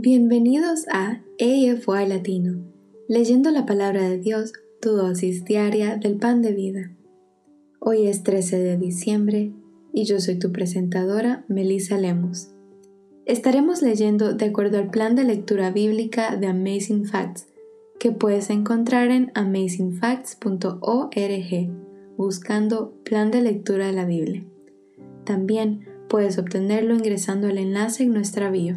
Bienvenidos a AFY Latino, leyendo la palabra de Dios, tu dosis diaria del pan de vida. Hoy es 13 de diciembre y yo soy tu presentadora, Melissa Lemus. Estaremos leyendo de acuerdo al plan de lectura bíblica de Amazing Facts, que puedes encontrar en amazingfacts.org, buscando plan de lectura de la Biblia. También puedes obtenerlo ingresando al enlace en nuestra bio.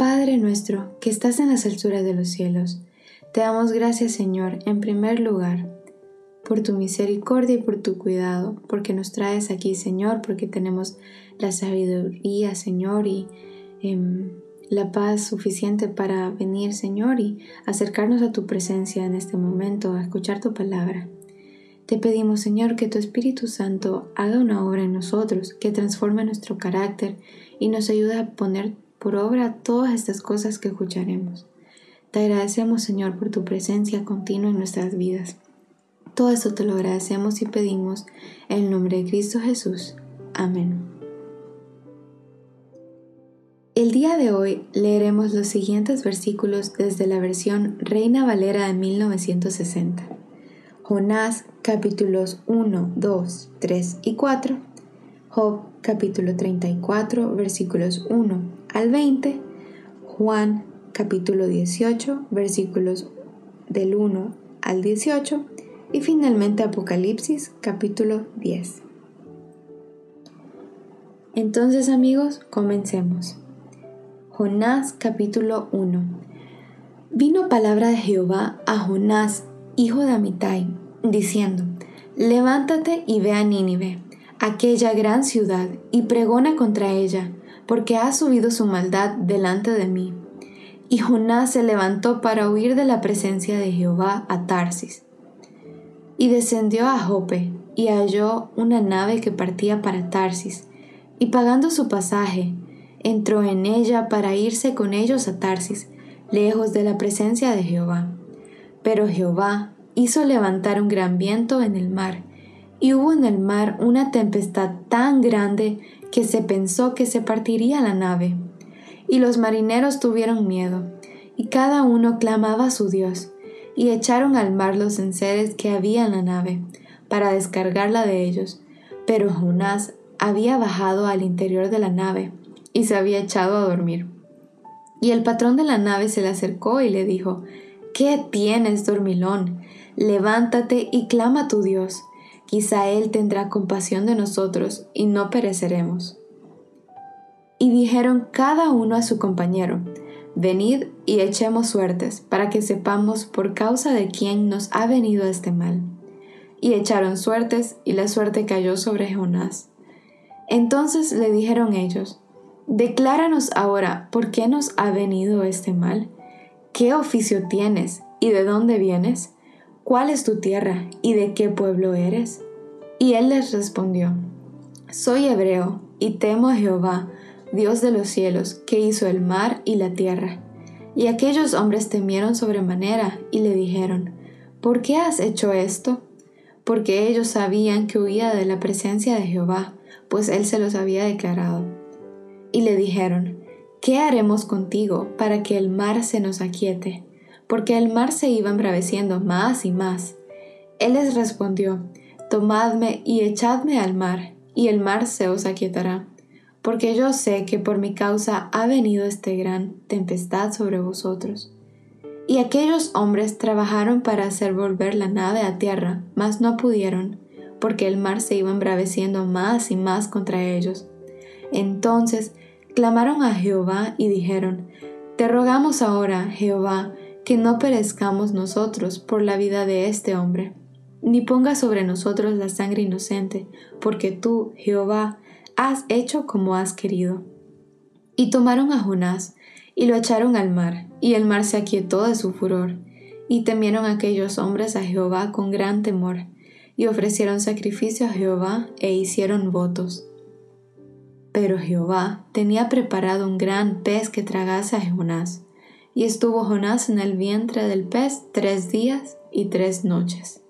Padre nuestro, que estás en las alturas de los cielos, te damos gracias, Señor, en primer lugar, por tu misericordia y por tu cuidado, porque nos traes aquí, Señor, porque tenemos la sabiduría, Señor, y em, la paz suficiente para venir, Señor, y acercarnos a tu presencia en este momento, a escuchar tu palabra. Te pedimos, Señor, que tu Espíritu Santo haga una obra en nosotros, que transforme nuestro carácter y nos ayude a poner por obra todas estas cosas que escucharemos. Te agradecemos, Señor, por tu presencia continua en nuestras vidas. Todo esto te lo agradecemos y pedimos en el nombre de Cristo Jesús. Amén. El día de hoy leeremos los siguientes versículos desde la versión Reina Valera de 1960. Jonás capítulos 1, 2, 3 y 4. Job capítulo 34 versículos 1 al 20, Juan capítulo 18 versículos del 1 al 18 y finalmente Apocalipsis capítulo 10. Entonces amigos, comencemos. Jonás capítulo 1. Vino palabra de Jehová a Jonás, hijo de Amitai, diciendo, Levántate y ve a Nínive, aquella gran ciudad, y pregona contra ella porque ha subido su maldad delante de mí. Y Jonás se levantó para huir de la presencia de Jehová a Tarsis. Y descendió a Jope, y halló una nave que partía para Tarsis, y pagando su pasaje, entró en ella para irse con ellos a Tarsis, lejos de la presencia de Jehová. Pero Jehová hizo levantar un gran viento en el mar, y hubo en el mar una tempestad tan grande que se pensó que se partiría la nave. Y los marineros tuvieron miedo, y cada uno clamaba a su Dios, y echaron al mar los enseres que había en la nave, para descargarla de ellos. Pero Jonás había bajado al interior de la nave, y se había echado a dormir. Y el patrón de la nave se le acercó y le dijo, ¿Qué tienes, dormilón? Levántate y clama a tu Dios quizá Él tendrá compasión de nosotros y no pereceremos. Y dijeron cada uno a su compañero, Venid y echemos suertes, para que sepamos por causa de quién nos ha venido este mal. Y echaron suertes, y la suerte cayó sobre Jonás. Entonces le dijeron ellos, Decláranos ahora por qué nos ha venido este mal. ¿Qué oficio tienes y de dónde vienes? ¿Cuál es tu tierra y de qué pueblo eres? Y él les respondió, Soy hebreo y temo a Jehová, Dios de los cielos, que hizo el mar y la tierra. Y aquellos hombres temieron sobremanera y le dijeron, ¿Por qué has hecho esto? Porque ellos sabían que huía de la presencia de Jehová, pues él se los había declarado. Y le dijeron, ¿Qué haremos contigo para que el mar se nos aquiete? Porque el mar se iba embraveciendo más y más. Él les respondió, Tomadme y echadme al mar, y el mar se os aquietará, porque yo sé que por mi causa ha venido este gran tempestad sobre vosotros. Y aquellos hombres trabajaron para hacer volver la nave a tierra, mas no pudieron, porque el mar se iba embraveciendo más y más contra ellos. Entonces clamaron a Jehová y dijeron, Te rogamos ahora, Jehová, que no perezcamos nosotros por la vida de este hombre, ni ponga sobre nosotros la sangre inocente, porque tú, Jehová, has hecho como has querido. Y tomaron a Jonás, y lo echaron al mar, y el mar se aquietó de su furor, y temieron aquellos hombres a Jehová con gran temor, y ofrecieron sacrificio a Jehová e hicieron votos. Pero Jehová tenía preparado un gran pez que tragase a Jonás, y estuvo Jonás en el vientre del pez tres días y tres noches.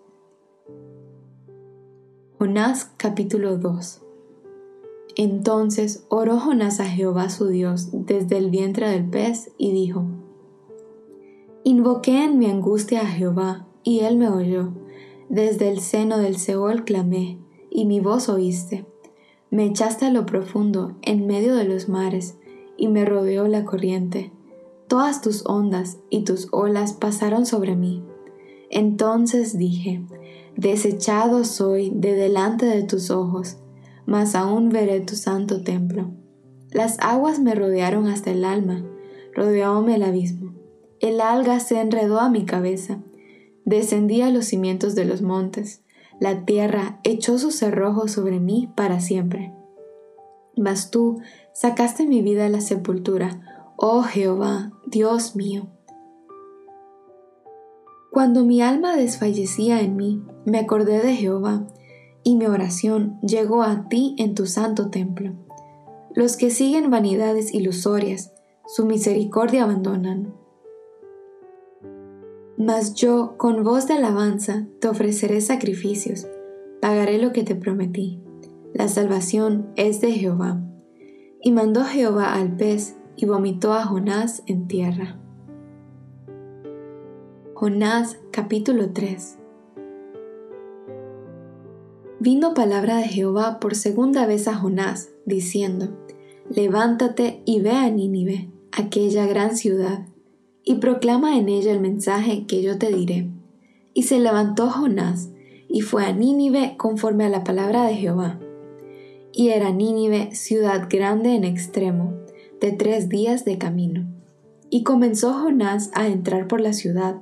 Jonás capítulo 2 Entonces oró Jonás a Jehová su Dios desde el vientre del pez y dijo, Invoqué en mi angustia a Jehová, y él me oyó. Desde el seno del Seol clamé, y mi voz oíste. Me echaste a lo profundo, en medio de los mares, y me rodeó la corriente. Todas tus ondas y tus olas pasaron sobre mí. Entonces dije, Desechado soy de delante de tus ojos, mas aún veré tu santo templo. Las aguas me rodearon hasta el alma, rodeóme el abismo. El alga se enredó a mi cabeza, descendí a los cimientos de los montes, la tierra echó su cerrojo sobre mí para siempre. Mas tú sacaste mi vida a la sepultura, oh Jehová, Dios mío. Cuando mi alma desfallecía en mí, me acordé de Jehová, y mi oración llegó a ti en tu santo templo. Los que siguen vanidades ilusorias, su misericordia abandonan. Mas yo, con voz de alabanza, te ofreceré sacrificios, pagaré lo que te prometí. La salvación es de Jehová. Y mandó Jehová al pez, y vomitó a Jonás en tierra. Jonás capítulo 3 Vino palabra de Jehová por segunda vez a Jonás, diciendo, Levántate y ve a Nínive, aquella gran ciudad, y proclama en ella el mensaje que yo te diré. Y se levantó Jonás, y fue a Nínive conforme a la palabra de Jehová. Y era Nínive ciudad grande en extremo, de tres días de camino. Y comenzó Jonás a entrar por la ciudad,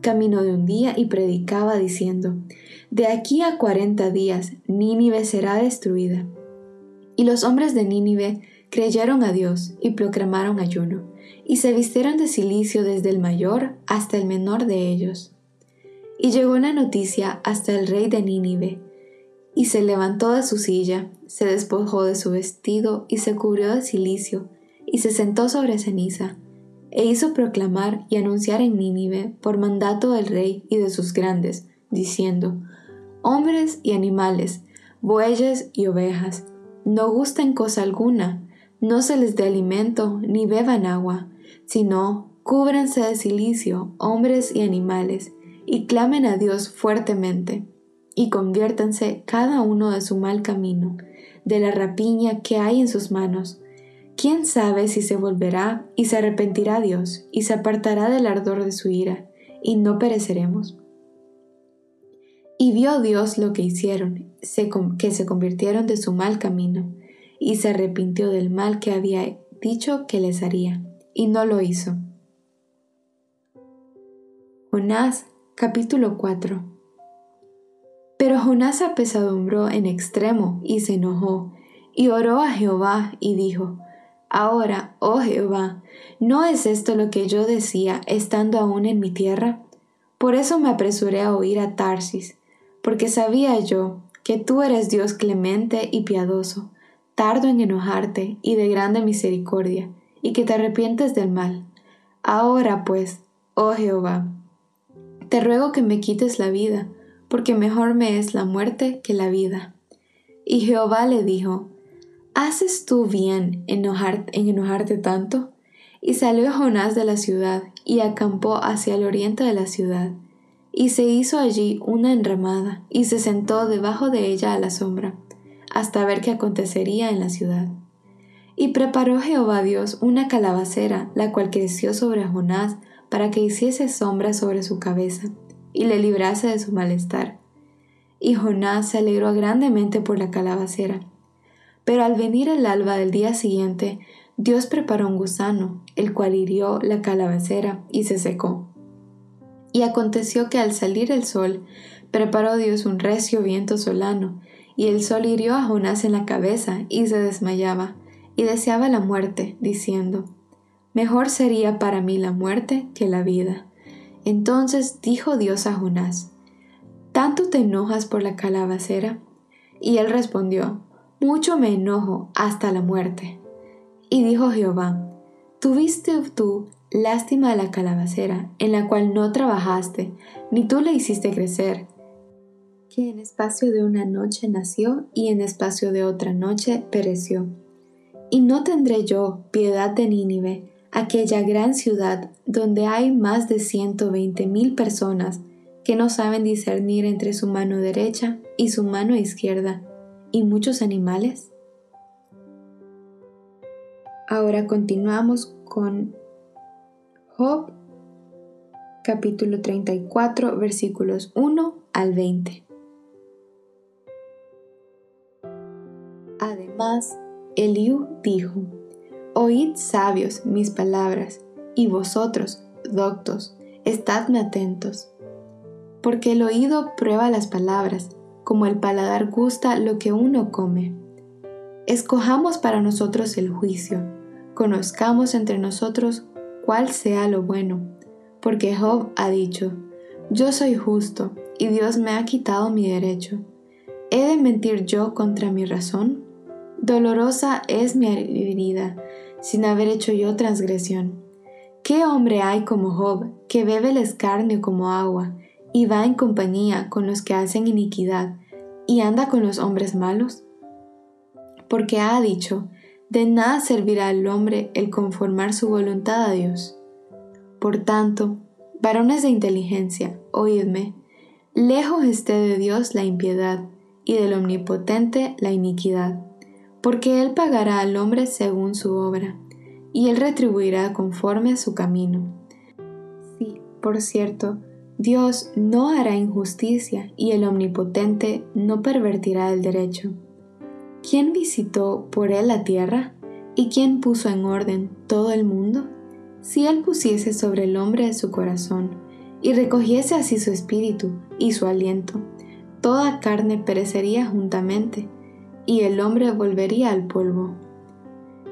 camino de un día y predicaba diciendo, De aquí a cuarenta días Nínive será destruida. Y los hombres de Nínive creyeron a Dios y proclamaron ayuno, y se vistieron de silicio desde el mayor hasta el menor de ellos. Y llegó la noticia hasta el rey de Nínive, y se levantó de su silla, se despojó de su vestido y se cubrió de silicio, y se sentó sobre ceniza, e hizo proclamar y anunciar en Nínive por mandato del rey y de sus grandes, diciendo, Hombres y animales, bueyes y ovejas, no gusten cosa alguna, no se les dé alimento ni beban agua, sino cúbranse de silicio, hombres y animales, y clamen a Dios fuertemente, y conviértanse cada uno de su mal camino, de la rapiña que hay en sus manos, ¿Quién sabe si se volverá y se arrepentirá Dios y se apartará del ardor de su ira y no pereceremos? Y vio Dios lo que hicieron, que se convirtieron de su mal camino, y se arrepintió del mal que había dicho que les haría, y no lo hizo. Jonás capítulo 4 Pero Jonás apesadumbró en extremo y se enojó, y oró a Jehová y dijo, Ahora, oh Jehová, ¿no es esto lo que yo decía estando aún en mi tierra? Por eso me apresuré a oír a Tarsis, porque sabía yo que tú eres Dios clemente y piadoso, tardo en enojarte y de grande misericordia, y que te arrepientes del mal. Ahora pues, oh Jehová, te ruego que me quites la vida, porque mejor me es la muerte que la vida. Y Jehová le dijo, ¿Haces tú bien en enojarte tanto? Y salió Jonás de la ciudad y acampó hacia el oriente de la ciudad. Y se hizo allí una enramada y se sentó debajo de ella a la sombra, hasta ver qué acontecería en la ciudad. Y preparó Jehová Dios una calabacera, la cual creció sobre Jonás, para que hiciese sombra sobre su cabeza, y le librase de su malestar. Y Jonás se alegró grandemente por la calabacera pero al venir el alba del día siguiente, Dios preparó un gusano, el cual hirió la calabacera y se secó. Y aconteció que al salir el sol, preparó Dios un recio viento solano, y el sol hirió a Jonás en la cabeza y se desmayaba, y deseaba la muerte, diciendo, Mejor sería para mí la muerte que la vida. Entonces dijo Dios a Jonás, ¿tanto te enojas por la calabacera? Y él respondió, mucho me enojo hasta la muerte. Y dijo Jehová, ¿tuviste tú lástima de la calabacera, en la cual no trabajaste, ni tú la hiciste crecer, que en espacio de una noche nació y en espacio de otra noche pereció? Y no tendré yo piedad de Nínive, aquella gran ciudad donde hay más de ciento veinte mil personas que no saben discernir entre su mano derecha y su mano izquierda, y muchos animales? Ahora continuamos con Job capítulo 34 versículos 1 al 20. Además, Eliú dijo, Oíd sabios mis palabras, y vosotros, doctos, estadme atentos. Porque el oído prueba las palabras, como el paladar gusta lo que uno come. Escojamos para nosotros el juicio, conozcamos entre nosotros cuál sea lo bueno, porque Job ha dicho, yo soy justo, y Dios me ha quitado mi derecho. ¿He de mentir yo contra mi razón? Dolorosa es mi herida, sin haber hecho yo transgresión. ¿Qué hombre hay como Job, que bebe el escarnio como agua, y va en compañía con los que hacen iniquidad, y anda con los hombres malos? Porque ha dicho, de nada servirá al hombre el conformar su voluntad a Dios. Por tanto, varones de inteligencia, oídme, lejos esté de Dios la impiedad, y del Omnipotente la iniquidad porque Él pagará al hombre según su obra, y Él retribuirá conforme a su camino. Sí, por cierto, Dios no hará injusticia y el Omnipotente no pervertirá el derecho. ¿Quién visitó por Él la tierra? ¿Y quién puso en orden todo el mundo? Si Él pusiese sobre el hombre su corazón, y recogiese así su espíritu y su aliento, toda carne perecería juntamente, y el hombre volvería al polvo.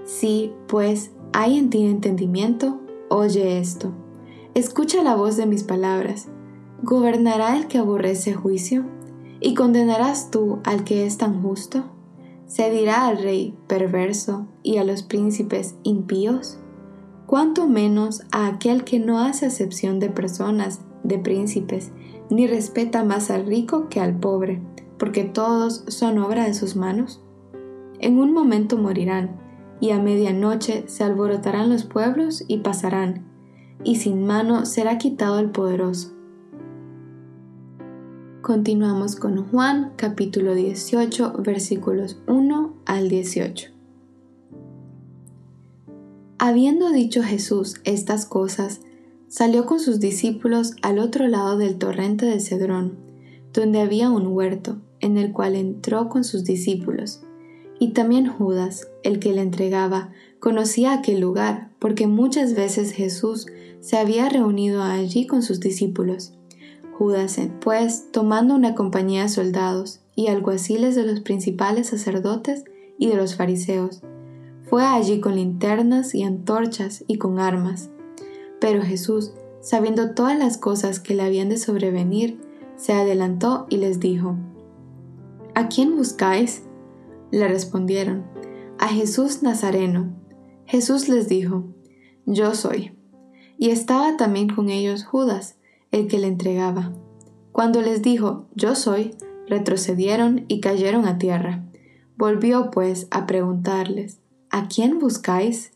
Si, pues, hay en ti entendimiento, oye esto. Escucha la voz de mis palabras. ¿Gobernará el que aborrece juicio? ¿Y condenarás tú al que es tan justo? ¿Se dirá al rey perverso y a los príncipes impíos? ¿Cuánto menos a aquel que no hace acepción de personas, de príncipes, ni respeta más al rico que al pobre? porque todos son obra de sus manos? En un momento morirán, y a medianoche se alborotarán los pueblos y pasarán, y sin mano será quitado el poderoso. Continuamos con Juan capítulo 18 versículos 1 al 18. Habiendo dicho Jesús estas cosas, salió con sus discípulos al otro lado del torrente de Cedrón, donde había un huerto, en el cual entró con sus discípulos. Y también Judas, el que le entregaba, conocía aquel lugar, porque muchas veces Jesús se había reunido allí con sus discípulos. Judas, pues, tomando una compañía de soldados y alguaciles de los principales sacerdotes y de los fariseos, fue allí con linternas y antorchas y con armas. Pero Jesús, sabiendo todas las cosas que le habían de sobrevenir, se adelantó y les dijo, ¿A quién buscáis? Le respondieron, a Jesús Nazareno. Jesús les dijo, Yo soy. Y estaba también con ellos Judas, el que le entregaba. Cuando les dijo, Yo soy, retrocedieron y cayeron a tierra. Volvió pues a preguntarles, ¿A quién buscáis?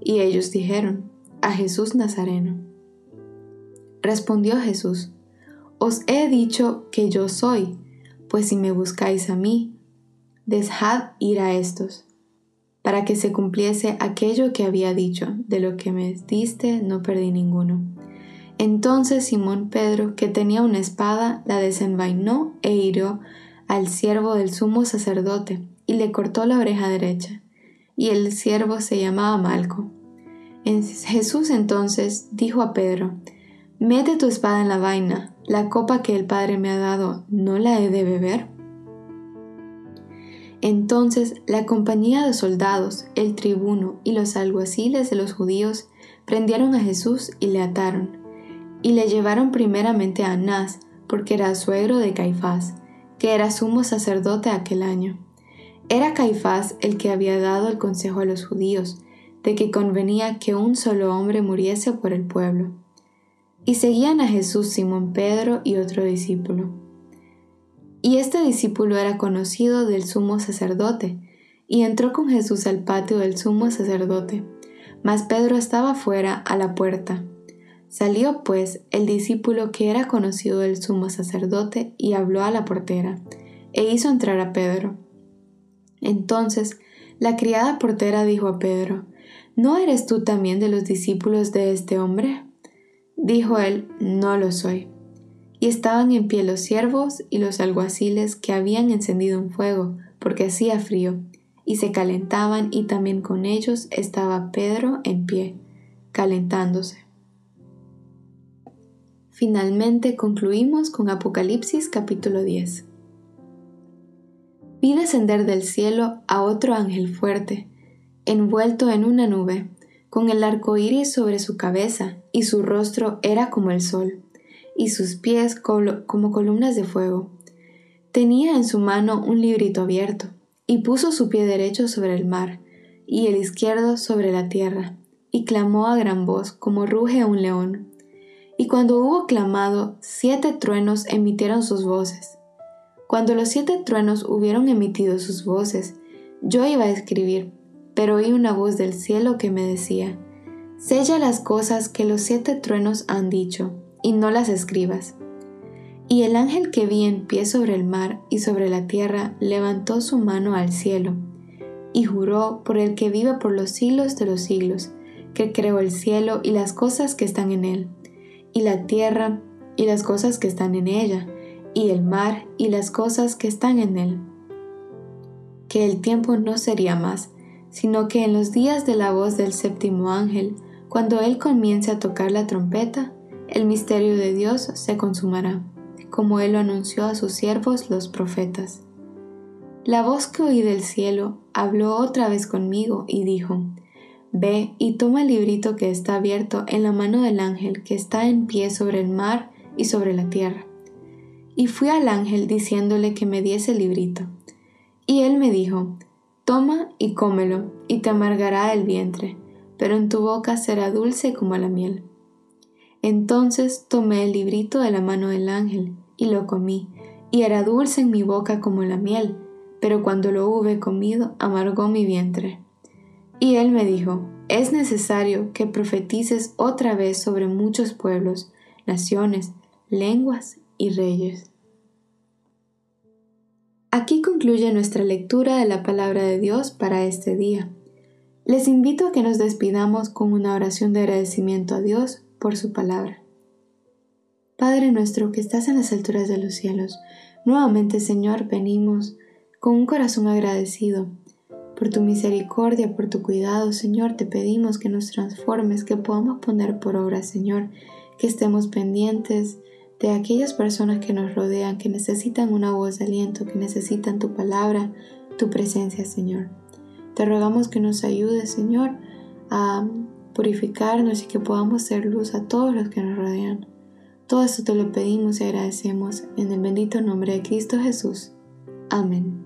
Y ellos dijeron, A Jesús Nazareno. Respondió Jesús, Os he dicho que yo soy pues si me buscáis a mí, dejad ir a estos, para que se cumpliese aquello que había dicho, de lo que me diste no perdí ninguno. Entonces Simón Pedro, que tenía una espada, la desenvainó e hirió al siervo del sumo sacerdote, y le cortó la oreja derecha, y el siervo se llamaba Malco. Jesús entonces dijo a Pedro, Mete tu espada en la vaina, la copa que el Padre me ha dado, ¿no la he de beber? Entonces la compañía de soldados, el tribuno y los alguaciles de los judíos prendieron a Jesús y le ataron, y le llevaron primeramente a Anás, porque era suegro de Caifás, que era sumo sacerdote aquel año. Era Caifás el que había dado el consejo a los judíos, de que convenía que un solo hombre muriese por el pueblo. Y seguían a Jesús Simón Pedro y otro discípulo. Y este discípulo era conocido del sumo sacerdote, y entró con Jesús al patio del sumo sacerdote, mas Pedro estaba fuera a la puerta. Salió pues el discípulo que era conocido del sumo sacerdote y habló a la portera, e hizo entrar a Pedro. Entonces la criada portera dijo a Pedro, ¿No eres tú también de los discípulos de este hombre? Dijo él, No lo soy. Y estaban en pie los siervos y los alguaciles que habían encendido un fuego, porque hacía frío, y se calentaban y también con ellos estaba Pedro en pie, calentándose. Finalmente concluimos con Apocalipsis capítulo 10. Vi descender del cielo a otro ángel fuerte, envuelto en una nube, con el arco iris sobre su cabeza, y su rostro era como el sol, y sus pies como columnas de fuego. Tenía en su mano un librito abierto, y puso su pie derecho sobre el mar, y el izquierdo sobre la tierra, y clamó a gran voz como ruge un león. Y cuando hubo clamado, siete truenos emitieron sus voces. Cuando los siete truenos hubieron emitido sus voces, yo iba a escribir, pero oí una voz del cielo que me decía, Sella las cosas que los siete truenos han dicho, y no las escribas. Y el ángel que vi en pie sobre el mar y sobre la tierra levantó su mano al cielo, y juró por el que vive por los siglos de los siglos, que creó el cielo y las cosas que están en él, y la tierra y las cosas que están en ella, y el mar y las cosas que están en él. Que el tiempo no sería más, sino que en los días de la voz del séptimo ángel, cuando él comience a tocar la trompeta, el misterio de Dios se consumará, como él lo anunció a sus siervos los profetas. La voz que oí del cielo habló otra vez conmigo y dijo, Ve y toma el librito que está abierto en la mano del ángel que está en pie sobre el mar y sobre la tierra. Y fui al ángel diciéndole que me diese el librito. Y él me dijo, Toma y cómelo, y te amargará el vientre, pero en tu boca será dulce como la miel. Entonces tomé el librito de la mano del ángel, y lo comí, y era dulce en mi boca como la miel, pero cuando lo hube comido amargó mi vientre. Y él me dijo, es necesario que profetices otra vez sobre muchos pueblos, naciones, lenguas y reyes. Aquí concluye nuestra lectura de la palabra de Dios para este día. Les invito a que nos despidamos con una oración de agradecimiento a Dios por su palabra. Padre nuestro que estás en las alturas de los cielos, nuevamente Señor venimos con un corazón agradecido por tu misericordia, por tu cuidado, Señor, te pedimos que nos transformes, que podamos poner por obra, Señor, que estemos pendientes de aquellas personas que nos rodean, que necesitan una voz de aliento, que necesitan tu palabra, tu presencia, Señor. Te rogamos que nos ayudes, Señor, a purificarnos y que podamos ser luz a todos los que nos rodean. Todo esto te lo pedimos y agradecemos en el bendito nombre de Cristo Jesús. Amén.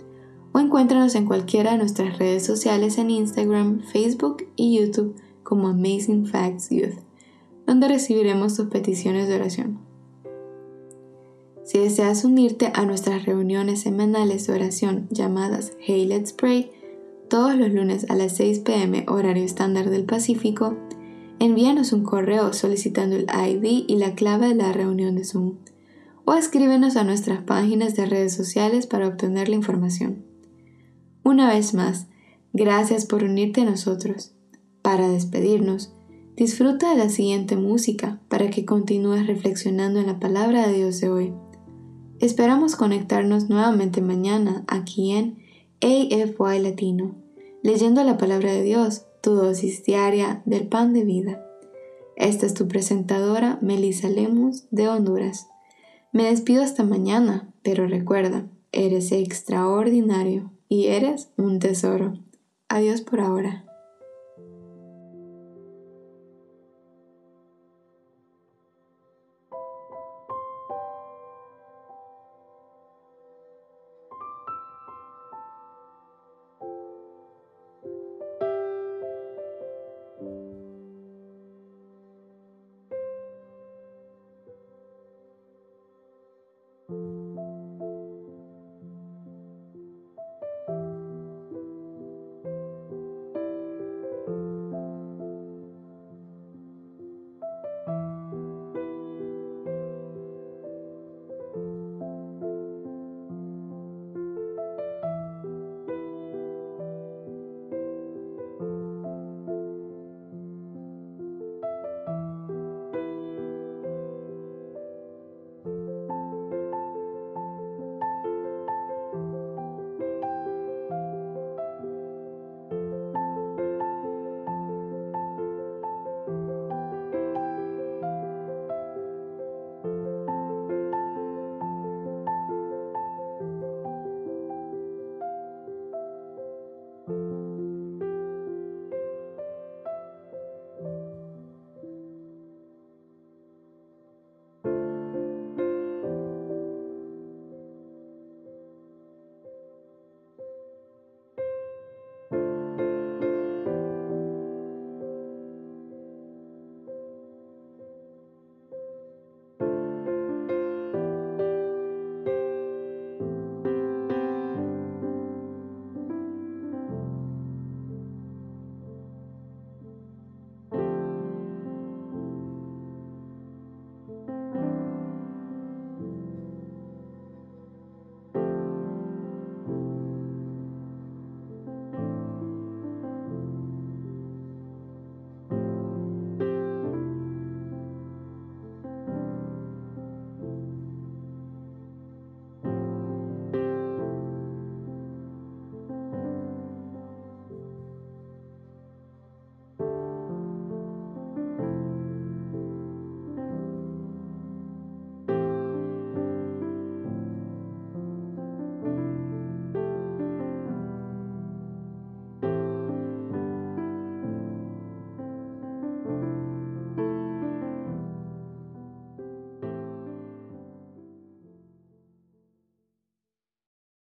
o encuéntranos en cualquiera de nuestras redes sociales en Instagram, Facebook y YouTube como Amazing Facts Youth, donde recibiremos tus peticiones de oración. Si deseas unirte a nuestras reuniones semanales de oración llamadas Hey Let's Pray, todos los lunes a las 6 pm horario estándar del Pacífico, envíanos un correo solicitando el ID y la clave de la reunión de Zoom, o escríbenos a nuestras páginas de redes sociales para obtener la información. Una vez más, gracias por unirte a nosotros. Para despedirnos, Disfruta de la siguiente música para que continúes reflexionando en la palabra de Dios de hoy. Esperamos conectarnos nuevamente mañana aquí en AFY Latino, leyendo la palabra de Dios, tu dosis diaria del pan de vida. Esta es tu presentadora Melissa Lemus de Honduras. Me despido hasta mañana, pero recuerda, eres extraordinario y eres un tesoro. Adiós por ahora.